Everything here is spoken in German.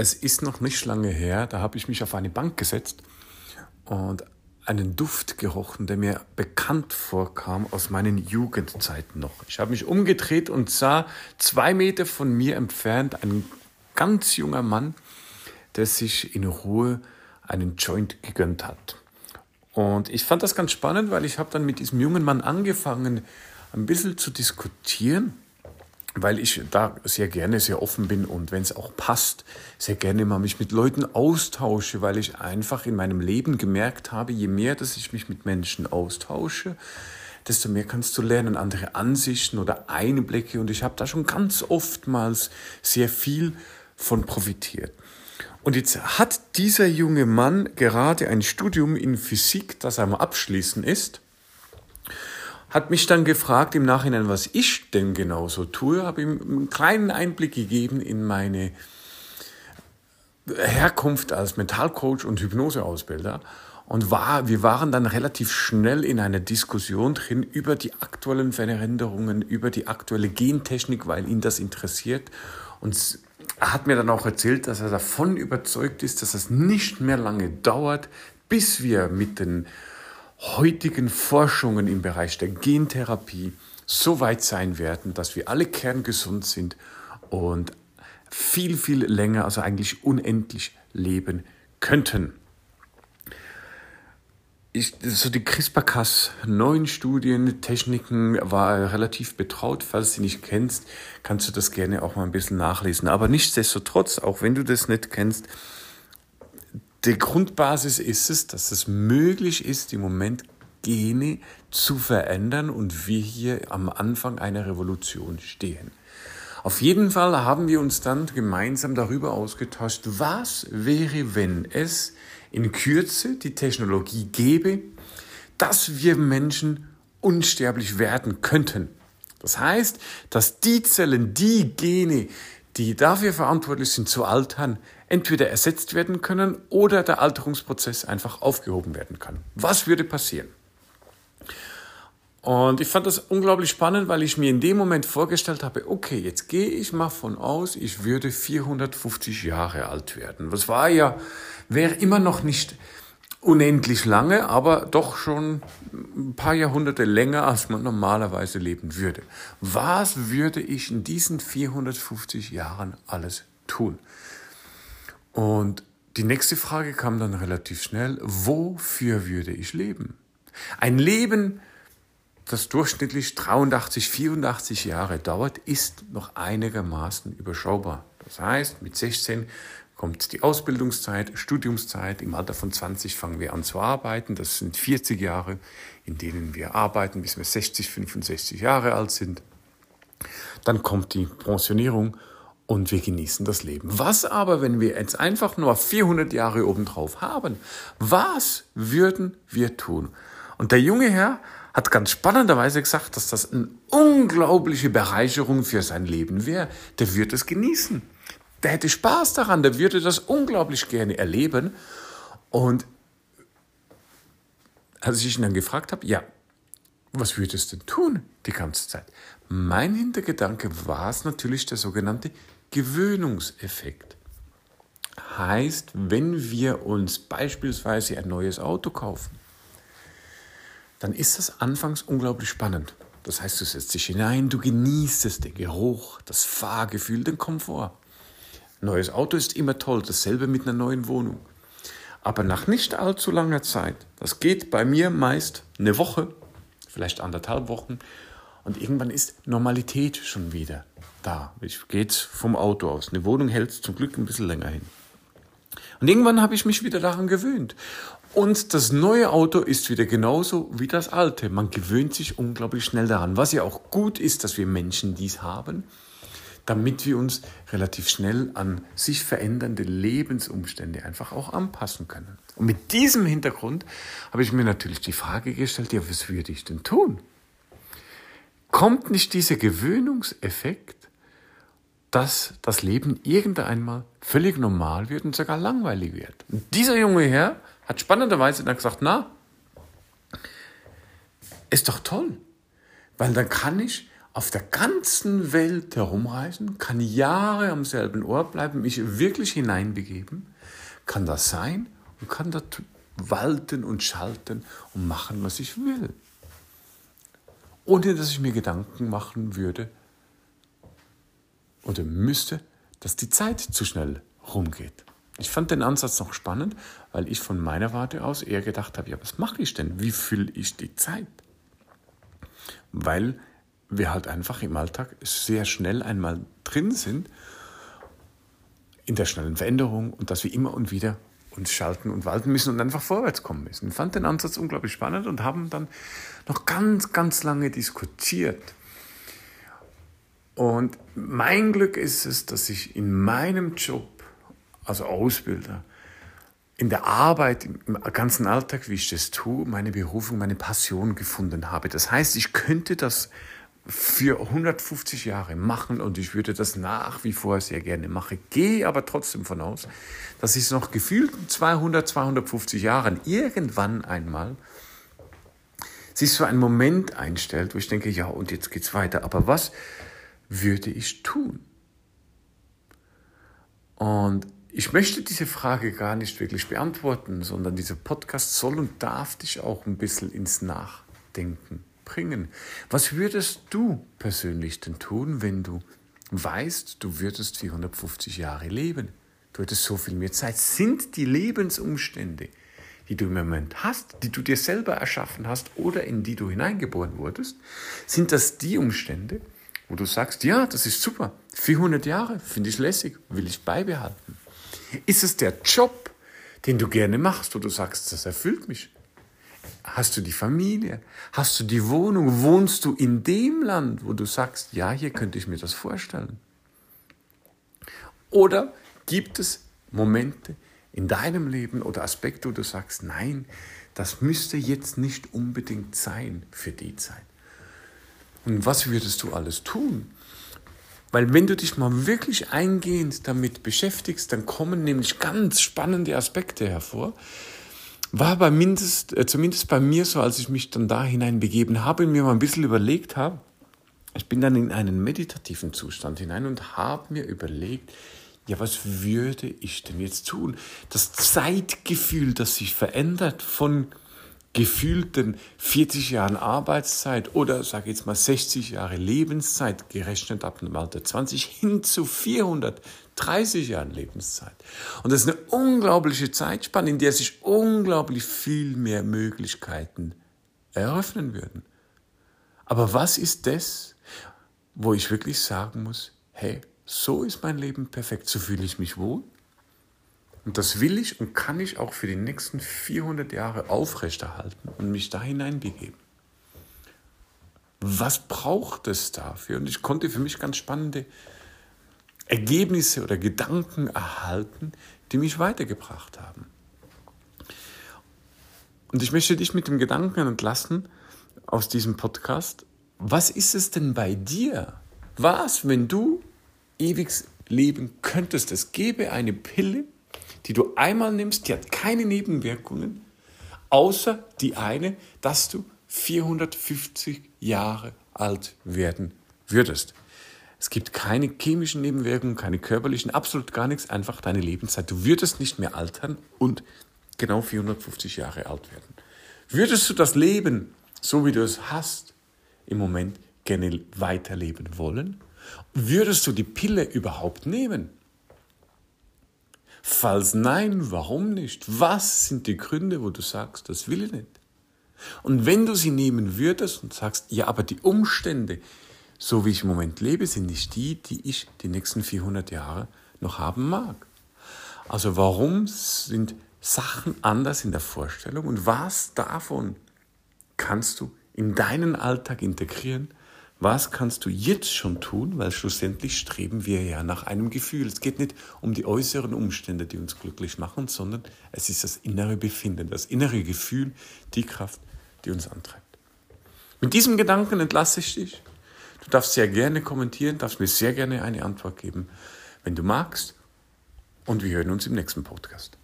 es ist noch nicht lange her, da habe ich mich auf eine Bank gesetzt und einen Duft gerochen, der mir bekannt vorkam aus meinen Jugendzeiten noch. Ich habe mich umgedreht und sah zwei Meter von mir entfernt einen ganz junger Mann, der sich in Ruhe einen Joint gegönnt hat. Und ich fand das ganz spannend, weil ich habe dann mit diesem jungen Mann angefangen, ein bisschen zu diskutieren weil ich da sehr gerne sehr offen bin und wenn es auch passt, sehr gerne mal mich mit Leuten austausche, weil ich einfach in meinem Leben gemerkt habe, je mehr, dass ich mich mit Menschen austausche, desto mehr kannst du lernen, andere Ansichten oder Einblicke und ich habe da schon ganz oftmals sehr viel von profitiert. Und jetzt hat dieser junge Mann gerade ein Studium in Physik, das am Abschließen ist hat mich dann gefragt im Nachhinein, was ich denn genau so tue, habe ihm einen kleinen Einblick gegeben in meine Herkunft als Mentalcoach und Hypnoseausbilder und war, wir waren dann relativ schnell in einer Diskussion drin über die aktuellen Veränderungen, über die aktuelle Gentechnik, weil ihn das interessiert. Und er hat mir dann auch erzählt, dass er davon überzeugt ist, dass es nicht mehr lange dauert, bis wir mit den heutigen Forschungen im Bereich der Gentherapie so weit sein werden, dass wir alle kerngesund sind und viel, viel länger, also eigentlich unendlich leben könnten. Ich, so die CRISPR-Cas neuen Studien, Techniken war relativ betraut. Falls du sie nicht kennst, kannst du das gerne auch mal ein bisschen nachlesen. Aber nichtsdestotrotz, auch wenn du das nicht kennst, die Grundbasis ist es, dass es möglich ist, im Moment Gene zu verändern und wir hier am Anfang einer Revolution stehen. Auf jeden Fall haben wir uns dann gemeinsam darüber ausgetauscht, was wäre, wenn es in Kürze die Technologie gäbe, dass wir Menschen unsterblich werden könnten. Das heißt, dass die Zellen, die Gene, die dafür verantwortlich sind zu altern, entweder ersetzt werden können oder der Alterungsprozess einfach aufgehoben werden kann. Was würde passieren? Und ich fand das unglaublich spannend, weil ich mir in dem Moment vorgestellt habe, okay, jetzt gehe ich mal von aus, ich würde 450 Jahre alt werden. Das war ja, wäre immer noch nicht unendlich lange, aber doch schon ein paar Jahrhunderte länger, als man normalerweise leben würde. Was würde ich in diesen 450 Jahren alles tun? Und die nächste Frage kam dann relativ schnell, wofür würde ich leben? Ein Leben, das durchschnittlich 83, 84 Jahre dauert, ist noch einigermaßen überschaubar. Das heißt, mit 16 kommt die Ausbildungszeit, Studiumszeit. Im Alter von 20 fangen wir an zu arbeiten. Das sind 40 Jahre, in denen wir arbeiten, bis wir 60, 65 Jahre alt sind. Dann kommt die Pensionierung und wir genießen das Leben. Was aber, wenn wir jetzt einfach nur 400 Jahre obendrauf haben? Was würden wir tun? Und der junge Herr hat ganz spannenderweise gesagt, dass das eine unglaubliche Bereicherung für sein Leben wäre. Der würde es genießen. Der hätte Spaß daran, der würde das unglaublich gerne erleben. Und als ich ihn dann gefragt habe, ja, was würdest du denn tun die ganze Zeit? Mein Hintergedanke war es natürlich der sogenannte Gewöhnungseffekt. Heißt, wenn wir uns beispielsweise ein neues Auto kaufen, dann ist das anfangs unglaublich spannend. Das heißt, du setzt dich hinein, du genießt es, den Geruch, das Fahrgefühl, den Komfort. Neues Auto ist immer toll, dasselbe mit einer neuen Wohnung. Aber nach nicht allzu langer Zeit, das geht bei mir meist eine Woche, vielleicht anderthalb Wochen, und irgendwann ist Normalität schon wieder da. Ich gehe vom Auto aus. Eine Wohnung hält zum Glück ein bisschen länger hin. Und irgendwann habe ich mich wieder daran gewöhnt. Und das neue Auto ist wieder genauso wie das alte. Man gewöhnt sich unglaublich schnell daran. Was ja auch gut ist, dass wir Menschen dies haben, damit wir uns relativ schnell an sich verändernde Lebensumstände einfach auch anpassen können. Und mit diesem Hintergrund habe ich mir natürlich die Frage gestellt, ja, was würde ich denn tun? Kommt nicht dieser Gewöhnungseffekt, dass das Leben irgendwann mal völlig normal wird und sogar langweilig wird? Und dieser junge Herr hat spannenderweise dann gesagt, na, ist doch toll, weil dann kann ich auf der ganzen Welt herumreisen, kann Jahre am selben Ort bleiben, mich wirklich hineinbegeben, kann das sein und kann dort walten und schalten und machen, was ich will. Ohne dass ich mir Gedanken machen würde oder müsste, dass die Zeit zu schnell rumgeht. Ich fand den Ansatz noch spannend, weil ich von meiner Warte aus eher gedacht habe, ja, was mache ich denn? Wie fülle ich die Zeit? Weil wir halt einfach im Alltag sehr schnell einmal drin sind in der schnellen Veränderung und dass wir immer und wieder uns schalten und walten müssen und einfach vorwärts kommen müssen. Ich fand den Ansatz unglaublich spannend und haben dann noch ganz, ganz lange diskutiert. Und mein Glück ist es, dass ich in meinem Job, also Ausbilder, in der Arbeit, im ganzen Alltag, wie ich das tue, meine Berufung, meine Passion gefunden habe. Das heißt, ich könnte das für 150 Jahre machen und ich würde das nach wie vor sehr gerne machen. Gehe aber trotzdem von aus, dass ich es noch gefühlt 200, 250 Jahren irgendwann einmal sich so ein Moment einstellt, wo ich denke, ja, und jetzt geht's weiter. Aber was würde ich tun? Und ich möchte diese Frage gar nicht wirklich beantworten, sondern dieser Podcast soll und darf dich auch ein bisschen ins Nachdenken bringen. Was würdest du persönlich denn tun, wenn du weißt, du würdest 450 Jahre leben? Du hättest so viel mehr Zeit. Sind die Lebensumstände, die du im Moment hast, die du dir selber erschaffen hast oder in die du hineingeboren wurdest, sind das die Umstände, wo du sagst, ja, das ist super, 400 Jahre, finde ich lässig, will ich beibehalten. Ist es der Job, den du gerne machst, wo du sagst, das erfüllt mich? Hast du die Familie? Hast du die Wohnung? Wohnst du in dem Land, wo du sagst, ja, hier könnte ich mir das vorstellen? Oder gibt es Momente in deinem Leben oder Aspekte, wo du sagst, nein, das müsste jetzt nicht unbedingt sein für die Zeit? Und was würdest du alles tun? Weil wenn du dich mal wirklich eingehend damit beschäftigst, dann kommen nämlich ganz spannende Aspekte hervor, war bei mindest, äh, zumindest bei mir so, als ich mich dann da hineinbegeben habe und mir mal ein bisschen überlegt habe, ich bin dann in einen meditativen Zustand hinein und habe mir überlegt, ja, was würde ich denn jetzt tun? Das Zeitgefühl, das sich verändert von gefühlten 40 Jahren Arbeitszeit oder sage jetzt mal 60 Jahre Lebenszeit gerechnet ab dem Alter 20 hin zu 430 Jahren Lebenszeit. Und das ist eine unglaubliche Zeitspanne, in der sich unglaublich viel mehr Möglichkeiten eröffnen würden. Aber was ist das, wo ich wirklich sagen muss, hey, so ist mein Leben perfekt, so fühle ich mich wohl, und das will ich und kann ich auch für die nächsten 400 Jahre aufrechterhalten und mich da hineinbegeben. Was braucht es dafür? Und ich konnte für mich ganz spannende Ergebnisse oder Gedanken erhalten, die mich weitergebracht haben. Und ich möchte dich mit dem Gedanken entlassen aus diesem Podcast. Was ist es denn bei dir? Was, wenn du ewig leben könntest? Es gäbe eine Pille, die du einmal nimmst, die hat keine Nebenwirkungen, außer die eine, dass du 450 Jahre alt werden würdest. Es gibt keine chemischen Nebenwirkungen, keine körperlichen, absolut gar nichts, einfach deine Lebenszeit. Du würdest nicht mehr altern und genau 450 Jahre alt werden. Würdest du das Leben, so wie du es hast, im Moment gerne weiterleben wollen? Würdest du die Pille überhaupt nehmen? Falls nein, warum nicht? Was sind die Gründe, wo du sagst, das will ich nicht? Und wenn du sie nehmen würdest und sagst, ja, aber die Umstände, so wie ich im Moment lebe, sind nicht die, die ich die nächsten 400 Jahre noch haben mag. Also warum sind Sachen anders in der Vorstellung und was davon kannst du in deinen Alltag integrieren, was kannst du jetzt schon tun? Weil schlussendlich streben wir ja nach einem Gefühl. Es geht nicht um die äußeren Umstände, die uns glücklich machen, sondern es ist das innere Befinden, das innere Gefühl, die Kraft, die uns antreibt. Mit diesem Gedanken entlasse ich dich. Du darfst sehr gerne kommentieren, darfst mir sehr gerne eine Antwort geben, wenn du magst. Und wir hören uns im nächsten Podcast.